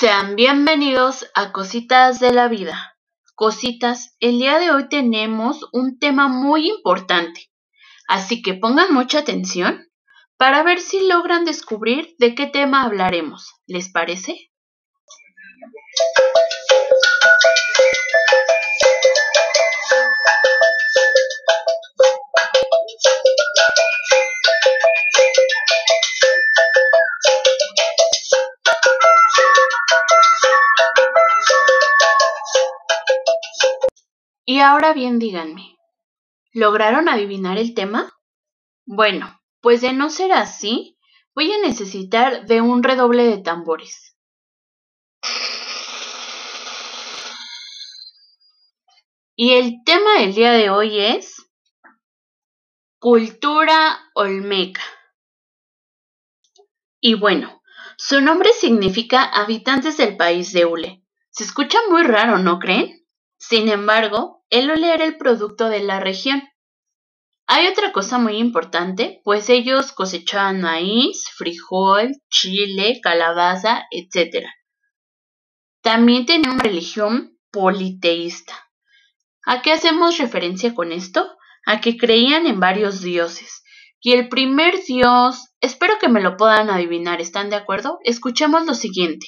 Sean bienvenidos a Cositas de la Vida. Cositas, el día de hoy tenemos un tema muy importante, así que pongan mucha atención para ver si logran descubrir de qué tema hablaremos. ¿Les parece? Y ahora bien díganme, ¿lograron adivinar el tema? Bueno, pues de no ser así, voy a necesitar de un redoble de tambores. Y el tema del día de hoy es cultura olmeca. Y bueno, su nombre significa habitantes del país de Ule. Se escucha muy raro, ¿no creen? Sin embargo, el ole era el producto de la región. Hay otra cosa muy importante, pues ellos cosechaban maíz, frijol, chile, calabaza, etc. También tenían una religión politeísta. ¿A qué hacemos referencia con esto? A que creían en varios dioses. Y el primer dios, espero que me lo puedan adivinar, ¿están de acuerdo? Escuchemos lo siguiente.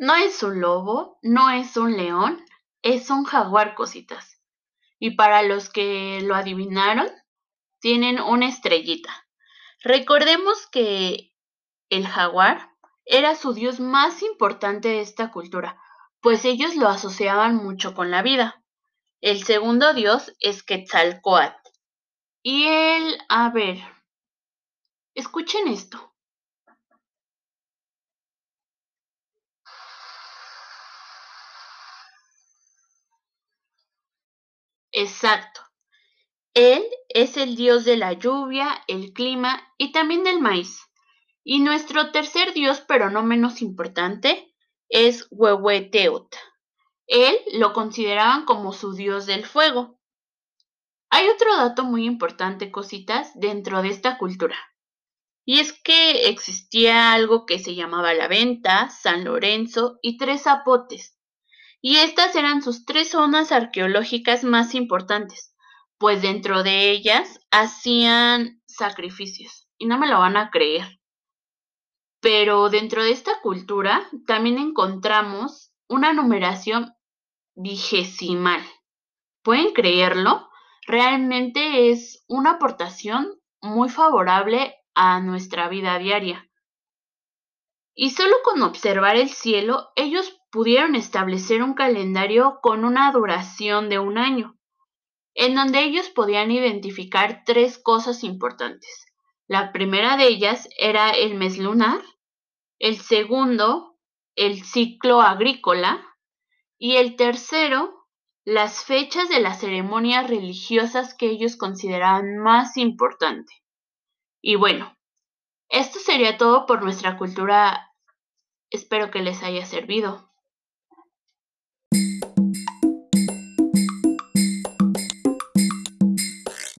No es un lobo, no es un león, es un jaguar, cositas. Y para los que lo adivinaron, tienen una estrellita. Recordemos que el jaguar era su dios más importante de esta cultura, pues ellos lo asociaban mucho con la vida. El segundo dios es Quetzalcoatl. Y él, a ver, escuchen esto. Exacto. Él es el dios de la lluvia, el clima y también del maíz. Y nuestro tercer dios, pero no menos importante, es Huehueteot. Él lo consideraban como su dios del fuego. Hay otro dato muy importante, cositas, dentro de esta cultura. Y es que existía algo que se llamaba la Venta, San Lorenzo y Tres Zapotes, y estas eran sus tres zonas arqueológicas más importantes, pues dentro de ellas hacían sacrificios, y no me lo van a creer. Pero dentro de esta cultura también encontramos una numeración vigesimal. ¿Pueden creerlo? Realmente es una aportación muy favorable a nuestra vida diaria. Y solo con observar el cielo, ellos pudieron establecer un calendario con una duración de un año, en donde ellos podían identificar tres cosas importantes. La primera de ellas era el mes lunar, el segundo, el ciclo agrícola, y el tercero, las fechas de las ceremonias religiosas que ellos consideraban más importante. Y bueno, esto sería todo por nuestra cultura. Espero que les haya servido.